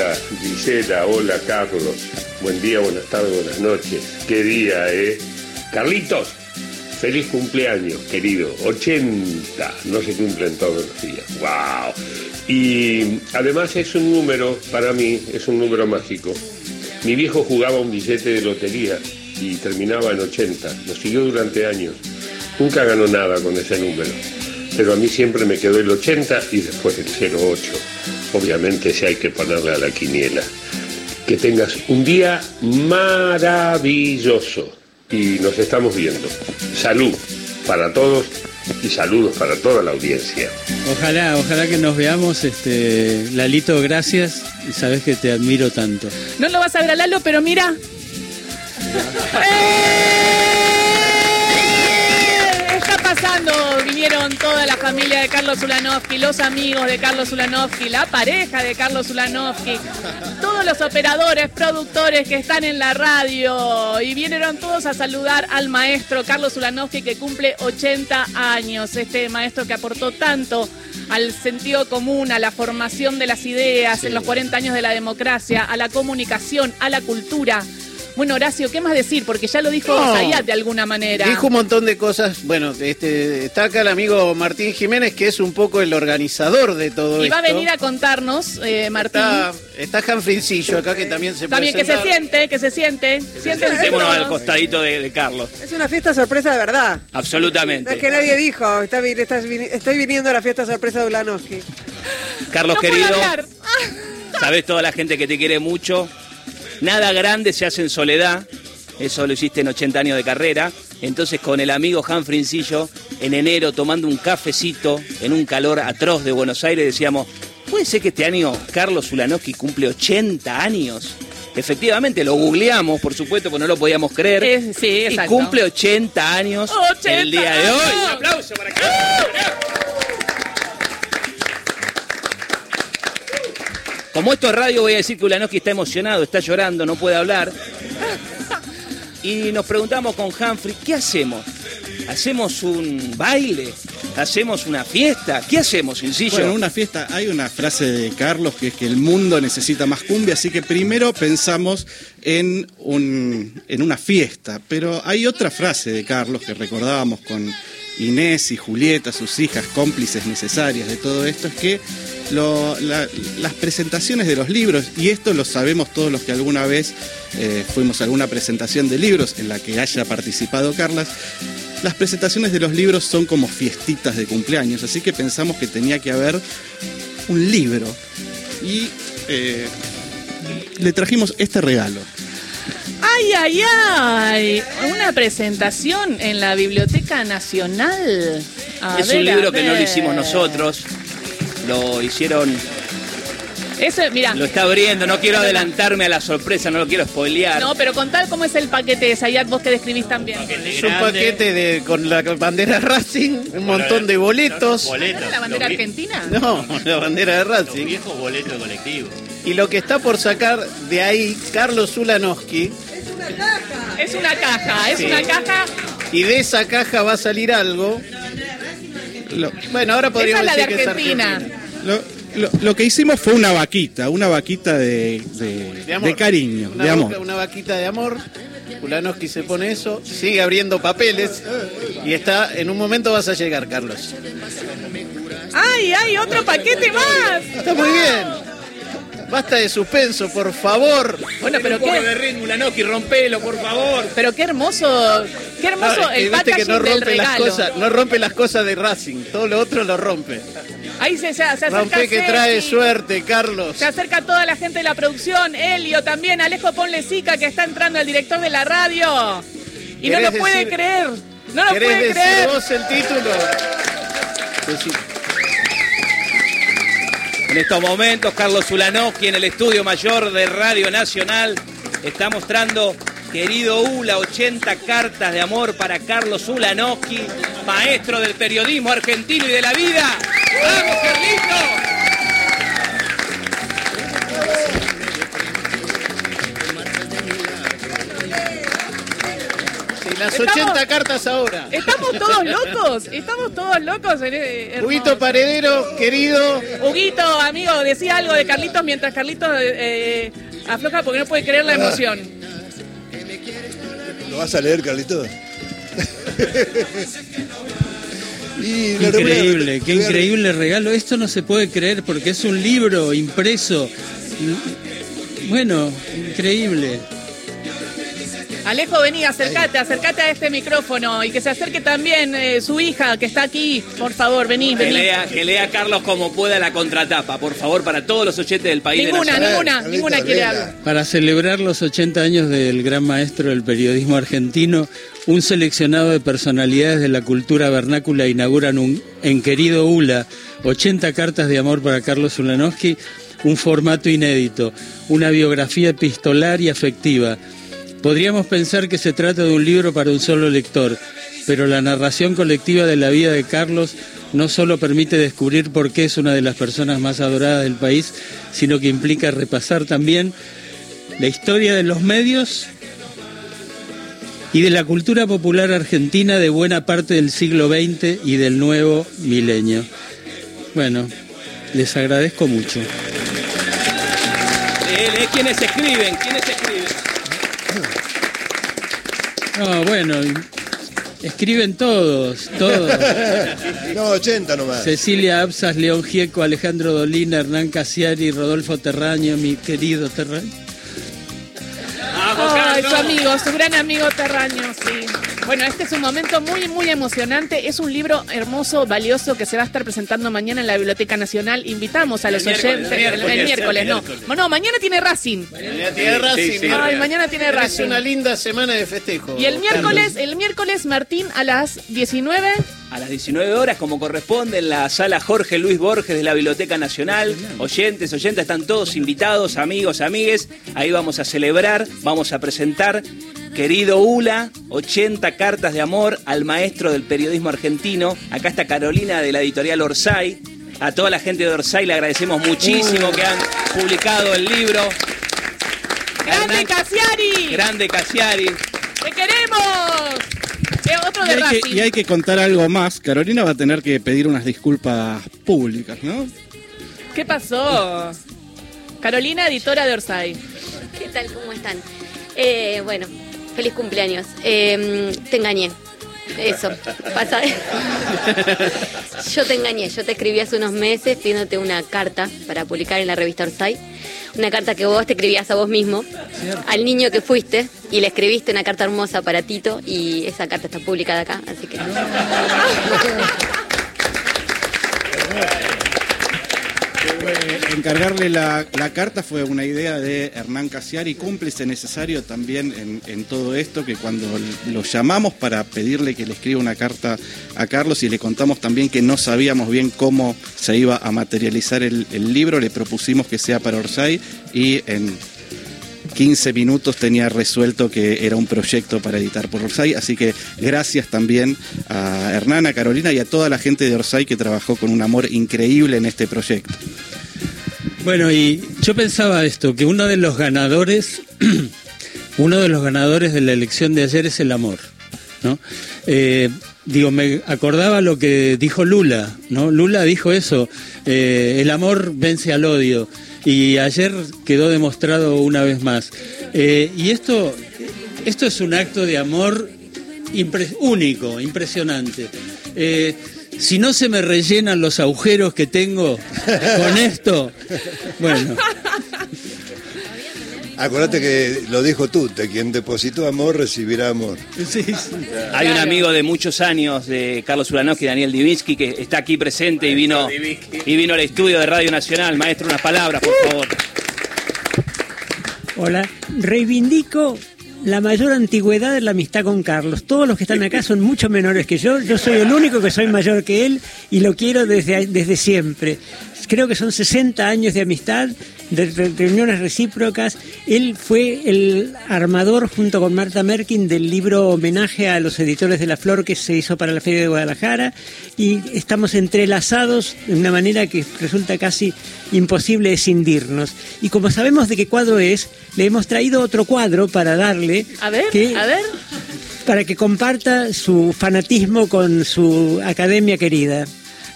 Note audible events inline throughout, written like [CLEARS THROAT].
Hola Gisela, hola Carlos. Buen día, buenas tardes, buenas noches. Qué día, ¿eh? Carlitos, feliz cumpleaños, querido. 80, no se cumplen todos los días. ¡Wow! Y además es un número, para mí, es un número mágico. Mi viejo jugaba un billete de lotería y terminaba en 80. Lo siguió durante años. Nunca ganó nada con ese número. Pero a mí siempre me quedó el 80 y después el 08. Obviamente si hay que ponerle a la quiniela. Que tengas un día maravilloso. Y nos estamos viendo. Salud para todos y saludos para toda la audiencia. Ojalá, ojalá que nos veamos. Este, Lalito, gracias. Y sabes que te admiro tanto. No lo vas a ver a Lalo, pero mira. [LAUGHS] ¡Eh! Está pasando, vinieron toda la familia de Carlos Ulanovsky, los amigos de Carlos Ulanovsky, la pareja de Carlos Ulanovsky, todos los operadores, productores que están en la radio y vinieron todos a saludar al maestro Carlos Ulanovsky que cumple 80 años, este maestro que aportó tanto al sentido común, a la formación de las ideas en los 40 años de la democracia, a la comunicación, a la cultura. Bueno, Horacio, ¿qué más decir? Porque ya lo dijo No. Zayat de alguna manera. Dijo un montón de cosas. Bueno, este, está acá el amigo Martín Jiménez, que es un poco el organizador de todo y esto. va a venir a contarnos, eh, Martín. Está, está Janfrincillo acá, que también se También que se siente, que se siente. Sentémonos al costadito de, de Carlos. Es una fiesta sorpresa de verdad. No Absolutamente. es que nadie dijo, está estoy viniendo a la fiesta sorpresa de Ulanowski. Carlos No querido, sabes toda la gente que te quiere mucho. Nada grande se hace en soledad. Eso lo hiciste en 80 años de carrera. Entonces con el amigo Han Frincillo, en enero tomando un cafecito en un calor atroz de Buenos Aires, decíamos, ¿puede ser que este año Carlos Ulanowski cumple 80 años? Efectivamente, lo googleamos, por supuesto, porque no lo podíamos creer. Eh, sí, y cumple 80 años 80 el día de hoy. años. Un aplauso para Carlos. Como esto es radio, voy a decir que Ulanowski está emocionado, está llorando, no puede hablar. Y nos preguntamos con Humphrey, ¿qué hacemos? ¿Hacemos un baile? ¿Hacemos una fiesta? ¿Qué hacemos, sencillo? Bueno, en una fiesta hay una frase de Carlos que es que el mundo necesita más cumbia, así que primero pensamos en, un, en una fiesta. Pero hay otra frase de Carlos que recordábamos con Inés y Julieta, sus hijas, cómplices necesarias de todo esto, es que las presentaciones de los libros, y esto lo sabemos todos los que alguna vez eh, fuimos a alguna presentación de libros en la que haya participado Carlas, las presentaciones de los libros son como fiestitas de cumpleaños, así que pensamos que tenía que haber un libro. Y eh, le trajimos este regalo. Ay, ay, ay. Una presentación en la Biblioteca Nacional. A es ver, un libro que no lo hicimos nosotros. Lo hicieron, Eso, mira. lo está abriendo, no quiero adelantarme a la sorpresa, no lo quiero spoilear. No, pero contad cómo es el paquete de Zayat, vos que describís también. Es un paquete de, con la bandera Racing, un montón de boletos. ¿No es la bandera argentina? No, [LAUGHS] la bandera de Racing. viejos boletos colectivos. Y lo que está por sacar de ahí Carlos Ulanowski, Es una caja, es Sí. una caja. y de esa caja va a salir algo. Lo, Bueno, ahora Esa podríamos es la de decir que es Argentina. argentina. lo- lo- lo que hicimos fue una vaquita, una vaquita de, de- De de cariño, Una, de amor. boca- una vaquita de amor. Ulanowski se pone eso, sigue abriendo papeles y está, en un momento vas a llegar, Carlos. ¡Ay, ay, otro paquete más! Está muy bien. Basta de suspenso, por favor. Bueno, pero Un poco qué, de ritmo, Ulanowski, rompelo, por favor. pero qué hermoso, qué hermoso No, el viste que packaging no del rompe las regalo. cosas, no rompe las cosas de Racing, todo lo otro lo rompe. Ahí se, se, se acerca Rompe que Ceci. trae suerte, Carlos. Se acerca toda la gente de la producción, Elio también, Alejo Ponle Sica, que está entrando el director de la radio. Y no ¿Querés lo puede decir- creer. No lo ¿Querés puede decir creer. vos el título? En estos momentos, Carlos Ulanowski en el estudio mayor de Radio Nacional está mostrando, querido Ula, 80 cartas de amor para Carlos Ulanowski, maestro del periodismo argentino y de la vida. ¡Vamos, Carlito! Sí, Las Estamos- 80 cartas ahora. Estamos todos locos, estamos todos locos. en- eh. Huguito Paredero, querido. Huguito, amigo, decía algo de Carlitos mientras Carlitos eh, eh, afloja porque no puede creer la emoción. ¿Lo vas a leer, Carlitos? [LAUGHS] Y a- Increíble, qué increíble regalo. Esto no se puede creer porque es un libro impreso. Bueno, increíble. Alejo, vení, acércate, acércate a este micrófono y que se acerque también eh, su hija que está aquí. Por favor, vení, Que vení. lea, que lea Carlos como pueda la contratapa, por favor, para todos los oyentes del país. Ninguna, ninguna, ninguna quiere hablar. Para celebrar los 80 años del gran maestro del periodismo argentino, un seleccionado de personalidades de la cultura vernácula inauguran un, en Querido Ula 80 cartas de amor para Carlos Ulanowski, un formato inédito, una biografía epistolar y afectiva. Podríamos pensar que se trata de un libro para un solo lector, pero la narración colectiva de la vida de Carlos no solo permite descubrir por qué es una de las personas más adoradas del país, sino que implica repasar también la historia de los medios y de la cultura popular argentina de buena parte del siglo XX y del nuevo milenio. Bueno, les agradezco mucho. Quiénes escriben, quiénes escriben. No, bueno, escriben todos, todos. [LAUGHS] No, 80 nomás. Cecilia Absas, León Gieco, Alejandro Dolina, Hernán Casiari, Rodolfo Terraño, mi querido Terraño. Ay, su amigo, su gran amigo Terraño, sí. Bueno, este es un momento muy, muy emocionante. Es un libro hermoso, valioso, que se va a estar presentando mañana en la Biblioteca Nacional. Invitamos a los oyentes. el miércoles, el miércoles, el no. miércoles. No, mañana tiene Racing. Ya tiene Racing, sí. Ay, mañana tiene Es Racing. una linda semana de festejo. Y el miércoles, Carlos. el miércoles, Martín, a las 19. A las 19 horas, como corresponde, en la sala Jorge Luis Borges de la Biblioteca Nacional. Oyentes, oyentes, están todos invitados, amigos, amigues. Ahí vamos a celebrar, vamos a presentar, querido Ula, 80 cartas de amor al maestro del periodismo argentino. Acá está Carolina de la editorial Orsay. A toda la gente de Orsay le agradecemos muchísimo que han publicado el libro. ¡Grande Hernán- Casiari! Grande Casiari. ¡Te queremos! Otro Y de hay, Racing. que, y hay que contar algo más. Carolina va a tener que pedir unas disculpas públicas, ¿no? ¿Qué pasó? Carolina, editora de Orsay. ¿Qué tal? ¿Cómo están? Eh, bueno, feliz cumpleaños. Eh, te engañé. Eso. Pasa. yo te engañé. Yo te escribí hace unos meses pidiéndote una carta para publicar en la revista Orsay. Una carta que vos te escribías a vos mismo, al niño que fuiste, y le escribiste una carta hermosa para Tito, y esa carta está publicada acá, así que. Eh, encargarle la, carta fue una idea de Hernán Casiari, cómplice necesario también en, en todo esto, que cuando lo llamamos para pedirle que le escriba una carta a Carlos y le contamos también que no sabíamos bien cómo se iba a materializar el, el libro, le propusimos que sea para Orsay y en 15 minutos tenía resuelto que era un proyecto para editar por Orsay, así que gracias también a Hernán, a Carolina y a toda la gente de Orsay que trabajó con un amor increíble en este proyecto. Bueno, y yo pensaba esto, que uno de los ganadores, [CLEARS THROAT] uno de los ganadores de la elección de ayer es el amor, ¿no? Eh, digo, me acordaba lo que dijo Lula, ¿no? Lula dijo eso, eh, el amor vence al odio, y ayer quedó demostrado una vez más. Eh, y esto, esto es un acto de amor único, impresionante. Si no se me rellenan los agujeros que tengo con esto, bueno, Acuérdate que lo dijo tú, de quien depositó amor recibirá amor. sí, sí. Hay un amigo de muchos años de Carlos Ulanowski, Daniel Divinsky, que está aquí presente y vino, y vino al estudio de Radio Nacional. Maestro, unas palabras, por favor. Hola, reivindico la mayor antigüedad de la amistad con Carlos. Todos los que están acá son mucho menores que yo. Yo soy el único que soy mayor que él y lo quiero desde, desde siempre. Creo que son 60 años de amistad, de re- reuniones recíprocas. Él fue el armador junto con Marta Merkin del libro Homenaje a los editores de la Flor que se hizo para la Feria de Guadalajara y estamos entrelazados de una manera que resulta casi imposible escindirnos. Y como sabemos de qué cuadro es, le hemos traído otro cuadro para darle. A ver, que a ver. para que comparta su fanatismo con su academia querida.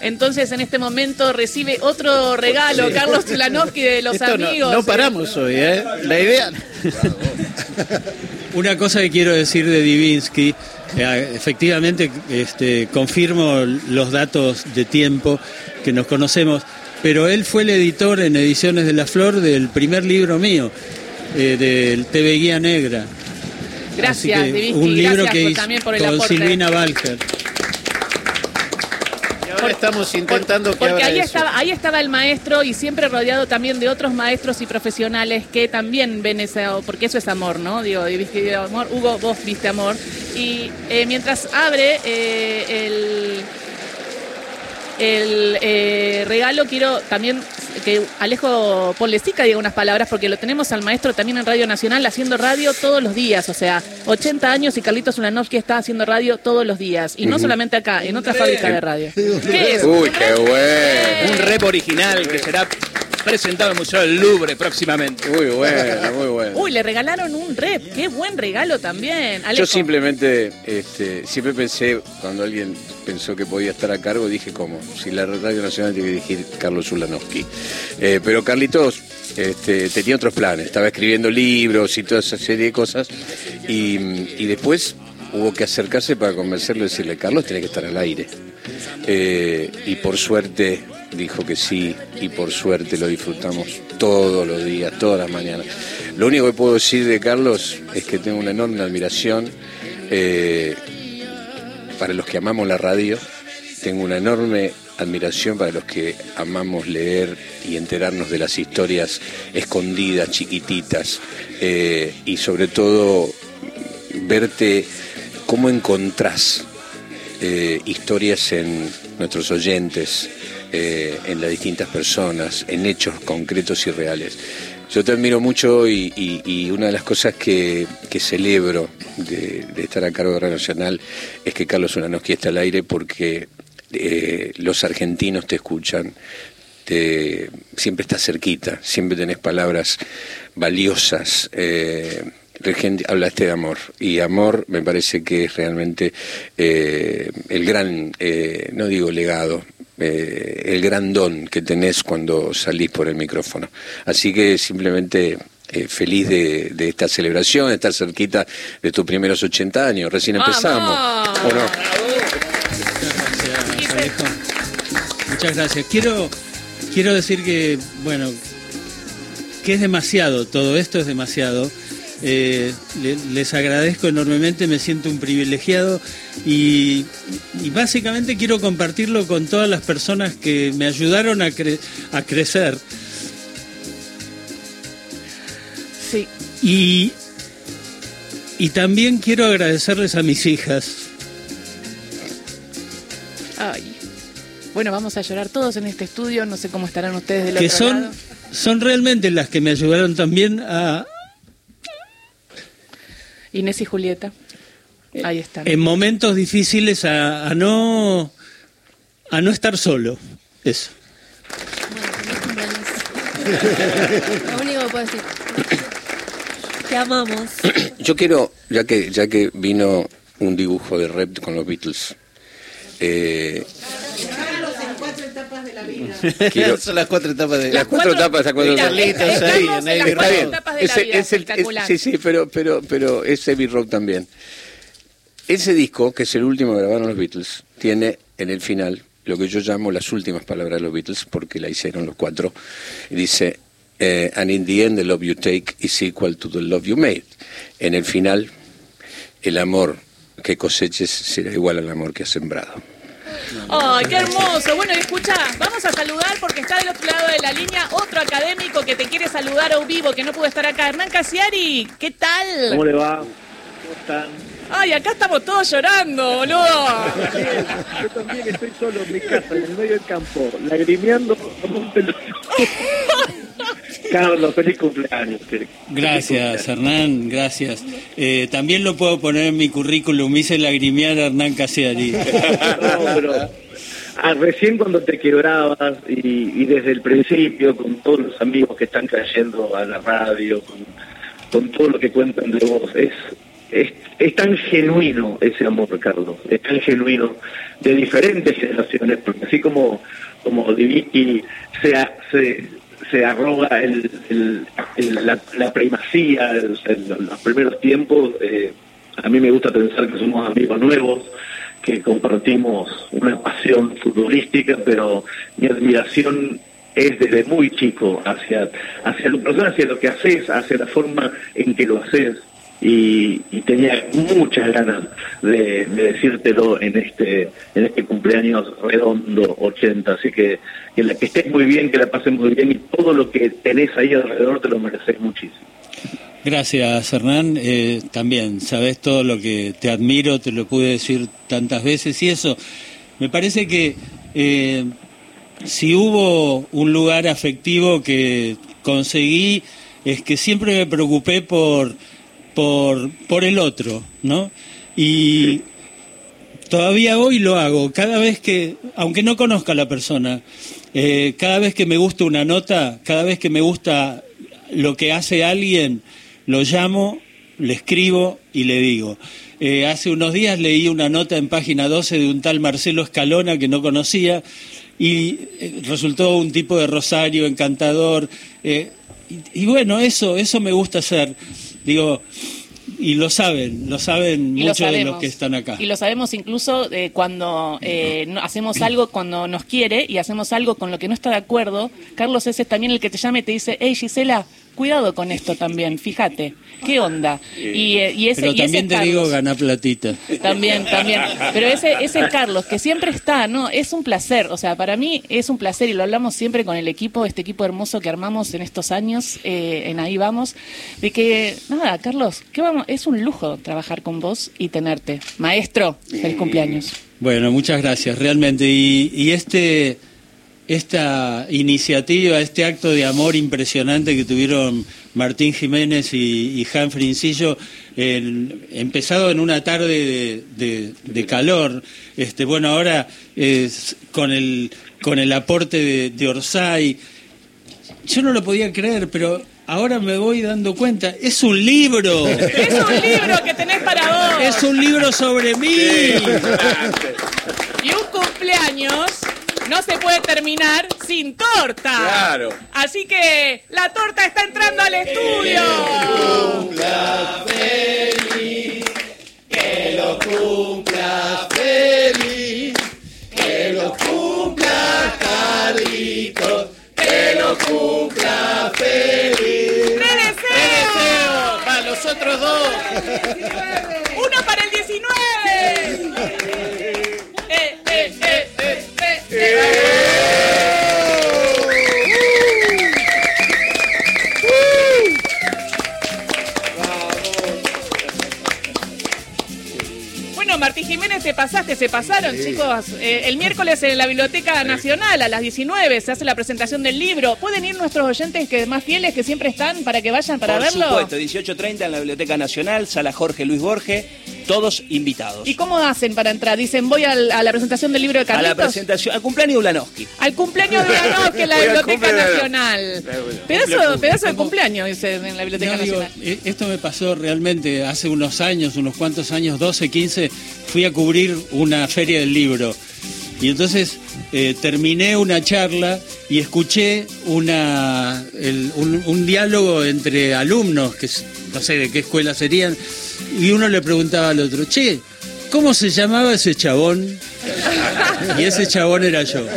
Entonces, en este momento recibe otro regalo, Carlos Tulanovsky de los Esto amigos. No, paramos hoy, ¿eh? La idea. [LAUGHS] Una cosa que quiero decir de Divinsky, eh, efectivamente este, confirmo los datos de tiempo que nos conocemos, pero él fue el editor en Ediciones de la Flor del primer libro mío, eh, del TV Guía Negra. Gracias, Divinsky, un libro gracias que por- hizo también por el con aporte. Silvina Balker. Ahora estamos intentando que Porque ahí eso. estaba, ahí estaba el maestro y siempre rodeado también de otros maestros y profesionales que también ven ese, porque eso es amor, ¿no? Digo, viste amor, Hugo, vos viste amor. Y eh, mientras abre eh, el, el eh, regalo, quiero también que Alejo Polesica diga unas palabras, porque lo tenemos al maestro también en Radio Nacional haciendo radio todos los días, o sea, 80 años y Carlitos Ulanovsky está haciendo radio todos los días, y no solamente acá, en otra fábrica de radio. ¿Qué es? Uy, qué bueno. Un rep original que será presentado en el Museo del Louvre próximamente. Muy bueno, muy bueno. Uy, le regalaron un rep, qué buen regalo también. Alejo. Yo simplemente, este, siempre pensé, cuando alguien pensó que podía estar a cargo, dije cómo, si la Radio Nacional tiene que dirigir Carlos Ulanowski. Eh, pero Carlitos este, tenía otros planes, estaba escribiendo libros y toda esa serie de cosas, y, y después hubo que acercarse para convencerlo y decirle, Carlos, tiene que estar al aire. Eh, y por suerte dijo que sí, y por suerte lo disfrutamos todos los días, todas las mañanas. Lo único que puedo decir de Carlos es que tengo una enorme admiración eh, para los que amamos la radio, tengo una enorme admiración para los que amamos leer y enterarnos de las historias escondidas, chiquititas, eh, y sobre todo verte cómo encontrás eh, historias en nuestros oyentes, eh, en las distintas personas, en hechos concretos y reales. Yo te admiro mucho y, una de las cosas que, celebro de, estar a cargo de Radio Nacional es que Carlos Ulanowski está al aire porque eh, los argentinos te escuchan, te, siempre estás cerquita, siempre tenés palabras valiosas. eh, hablaste de amor y amor me parece que es realmente el gran, eh, no digo legado, eh, el gran don que tenés cuando salís por el micrófono. Así que simplemente eh, feliz de, de esta celebración, de estar cerquita de tus primeros 80 años. Recién empezamos. ¿O no? Gracias, Alejo. Muchas gracias. Quiero, quiero decir que, bueno, que es demasiado, todo esto es demasiado. Eh, le- les agradezco enormemente, me siento un privilegiado y, y básicamente quiero compartirlo con todas las personas que me ayudaron a, cre- a crecer. Sí. Y, y también quiero agradecerles a mis hijas. Ay. Bueno, vamos a llorar todos en este estudio, no sé cómo estarán ustedes del que otro son, lado. son realmente las que me ayudaron también a, Inés y Julieta. Ahí están. en momentos difíciles a, a no a no estar solo. Eso. Lo único que puedo decir. Te amamos. Yo quiero, ya que, ya que vino un dibujo de rep con los Beatles, eh, Quiero- Son las cuatro etapas de Las cuatro etapas, las cuatro etapas. Bien. etapas de la Ese- vida, es el- es- sí, sí, pero, pero, pero es Abbey Road también. Ese disco, que es el último que grabaron los Beatles, tiene en el final lo que yo llamo las últimas palabras de los Beatles, porque la hicieron los cuatro. Y dice, eh, and in the end the love you take is equal to the love you made. En el final, el amor que coseches será igual al amor que has sembrado. ¡Ay, qué hermoso! Bueno, y escucha, vamos a saludar porque está del otro lado de la línea otro académico que te quiere saludar a vivo, que no pudo estar acá. Hernán Casiari, ¿qué tal? ¿Cómo le va? ¿Cómo están? Ay, acá estamos todos llorando, boludo. Yo también estoy solo en mi casa, en el medio del campo, lagrimeando como un pelotudo. [LAUGHS] Carlos, feliz cumpleaños. Feliz Gracias, Hernán, gracias. Eh, también lo puedo poner en mi currículum, hice lagrimear a Hernán. [LAUGHS] No, pero ah, recién cuando te quebrabas y, y desde el principio con todos los amigos que están cayendo a la radio, con, con todo lo que cuentan de vos, es es, es tan genuino ese amor, Carlos, es tan genuino de diferentes generaciones, porque así como, como se, se, se arroga el, el- la, la primacía los primeros tiempos, eh, a mí me gusta pensar que somos amigos nuevos, que compartimos una pasión futbolística, pero mi admiración es desde muy chico hacia, hacia hacia lo que haces, hacia la forma en que lo haces. Y, y tenía muchas ganas de, de decírtelo en este en este cumpleaños redondo 80 así que que, la, que estés muy bien que la pases muy bien y todo lo que tenés ahí alrededor te lo mereces muchísimo Gracias, Hernán. Eh, también, sabes todo lo que te admiro, te lo pude decir tantas veces y eso. Me parece que eh, si hubo un lugar afectivo que conseguí, es que siempre me preocupé por, por, por el otro, ¿no? Y todavía hoy lo hago. Cada vez que, aunque no conozca a la persona, eh, cada vez que me gusta una nota, cada vez que me gusta lo que hace alguien, lo llamo, le escribo y le digo. Eh, hace unos días leí una nota en página 12 de un tal Marcelo Escalona que no conocía y eh, resultó un tipo de Rosario encantador. Y, y bueno, eso, eso me gusta hacer. Digo, y lo saben, lo saben Y lo muchos de los que están acá. Y lo sabemos incluso eh, cuando eh, no- hacemos algo cuando nos quiere y hacemos algo con lo que no está de acuerdo. Carlos ese es también el que te llama y te dice, hey Gisela, cuidado con esto también, fíjate, ¿qué onda? Y, eh, y ese, Pero y ese también es te digo, gana platita. También, también. Pero ese, ese es Carlos, que siempre está, ¿no? Es un placer. O sea, para mí es un placer y lo hablamos siempre con el equipo, este equipo hermoso que armamos en estos años, eh, en Ahí Vamos, de que, nada, Carlos, ¿qué vamos? es un lujo trabajar con vos y tenerte. Maestro, feliz cumpleaños. Bueno, muchas gracias, realmente. Y, y este, esta iniciativa, este acto de amor impresionante que tuvieron Martín Jiménez y, y Han Frincillo, el- empezado en una tarde de, de- de calor, este, bueno, ahora es con el con el aporte de, de Orsay, yo no lo podía creer, pero ahora me voy dando cuenta, es un libro. [LAUGHS] Es un libro que tenés para vos. Es un libro sobre mí. Y un cumpleaños no se puede terminar sin torta. Claro. Así que la torta está entrando al estudio. Que lo cumpla feliz, que lo cumpla Carlitos, que lo cumpla feliz. ¡Te deseo! Para los otros dos. ¡Uno para el 19! Pasaste, se pasaron, chicos. Eh, el miércoles en la Biblioteca Nacional a las 19 se hace la presentación del libro. ¿Pueden ir nuestros oyentes que más fieles que siempre están para que vayan para Por verlo? supuesto, 18.30 en la Biblioteca Nacional, Sala Jorge Luis Borges, todos invitados. ¿Y cómo hacen para entrar? Dicen, voy al- a la presentación del libro de A Carlitos. la presentación, al cumpleaños de Ulanowski. Al cumpleaños de Ulanowski en la [LAUGHS] Voy al Biblioteca cumpleaños. Nacional. Pedazo, pedazo de cumpleaños, dice, en la Biblioteca No, digo, Nacional. eh, esto me pasó realmente hace unos años, unos cuantos años, 12, 15, fui a cubrir una feria del libro. Y entonces eh, terminé una charla y escuché una, un, un diálogo entre alumnos, que no sé de qué escuela serían, y uno le preguntaba al otro, che, ¿cómo se llamaba ese chabón? Y ese chabón era yo.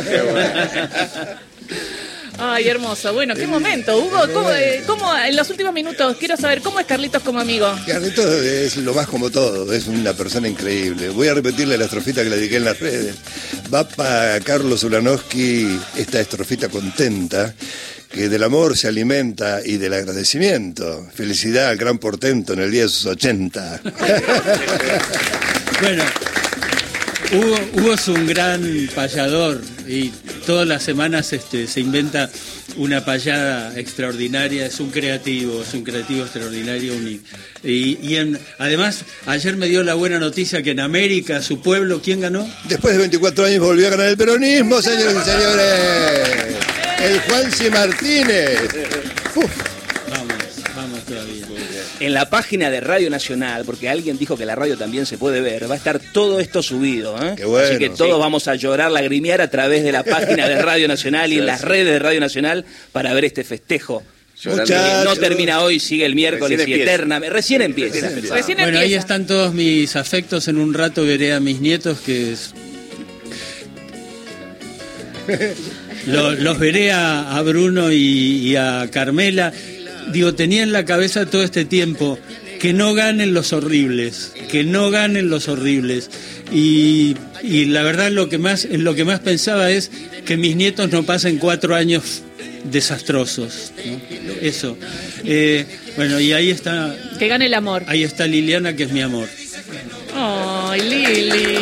Ay, hermoso. Bueno, qué momento. Hugo, ¿cómo, eh, cómo, en los últimos minutos, quiero saber, ¿cómo es Carlitos como amigo? Carlitos es lo más como todo, es una persona increíble. Voy a repetirle la estrofita que le dediqué en las redes. Va para Carlos Ulanowski esta estrofita contenta, que del amor se alimenta y del agradecimiento. Felicidad al gran portento en el día de sus 80. Bueno, Hugo, Hugo es un gran payador y todas las semanas este, se inventa una payada extraordinaria, es un creativo, es un creativo extraordinario. un- y además, ayer me dio la buena noticia que en América, su pueblo, ¿quién ganó? Después de 24 años volvió a ganar el peronismo, señores y señores. El Juanci Martínez. Uf. En la página de Radio Nacional, porque alguien dijo que la radio también se puede ver, va a estar todo esto subido. ¿eh? Qué bueno. Así que todos vamos a llorar, lagrimear a través de la página de Radio Nacional y en las redes de Radio Nacional para ver este festejo. No termina hoy, sigue el miércoles Recién y empieza. eternamente. Recién empieza. Recién Bueno, ahí están todos mis afectos. En un rato veré a mis nietos que es- [LAUGHS] Lo- los veré a, a Bruno y, y a Carmela. Digo, tenía en la cabeza todo este tiempo que no ganen los horribles, que no ganen los horribles. Y, y la verdad lo que más, lo que más pensaba es que mis nietos no pasen cuatro años desastrosos. ¿no? Eso. Eh, bueno, y ahí está, Que gane el amor. ahí está Liliana, que es mi amor. Ay, Lili.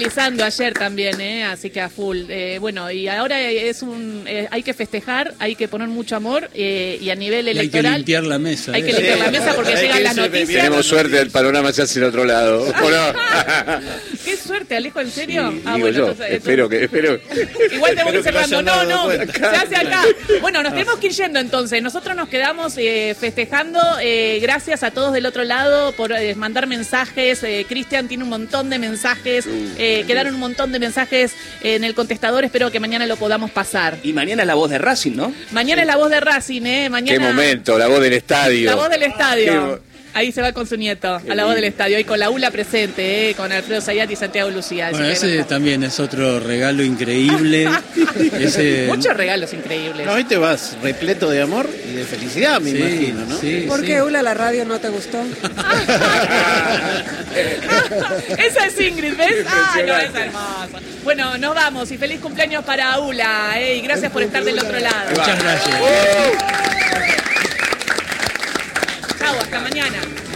Fiscalizando ayer también, ¿eh? así que a full. Eh, bueno, y ahora es un, eh, hay que festejar, hay que poner mucho amor eh, y a nivel Y hay que electoral limpiar la mesa. hay que ¿eh? limpiar la mesa porque llegan las noticias. Tenemos suerte, el panorama se hace en otro lado. ¿O no? [LAUGHS] [LAUGHS] Qué suerte, Alejo, ¿en serio? Sí, ah, digo bueno, yo, entonces- espero que, espero. [LAUGHS] Igual tengo que ir cerrando. No, no, se hace acá. Bueno, nos tenemos que ir yendo entonces. Nosotros nos quedamos eh, festejando. eh, gracias a todos del otro lado por eh, mandar mensajes. Eh, Cristian tiene un montón de mensajes. eh, quedaron un montón de mensajes en el contestador. Espero que mañana lo podamos pasar. Y mañana es la voz de Racing, ¿no? Mañana es la voz de Racing, ¿eh? Mañana. Qué momento, la voz del estadio. La voz del estadio. Ahí se va con su nieto, a la voz del estadio. Y con la ULA presente, ¿eh? con Alfredo Sayat y Santiago Lucía. Bueno, ese no- también es otro regalo increíble. [LAUGHS] Ese- Muchos regalos increíbles. No, hoy te vas repleto de amor y de felicidad, me Sí, imagino, ¿no? sí, ¿Por sí. qué, Ula, la radio no te gustó? [LAUGHS] [LAUGHS] Esa es Ingrid, ¿ves? Ah, no, es hermosa. Bueno, nos vamos y feliz cumpleaños para Ula, ¿eh? y gracias por estar del otro lado. Muchas gracias. Hasta mañana.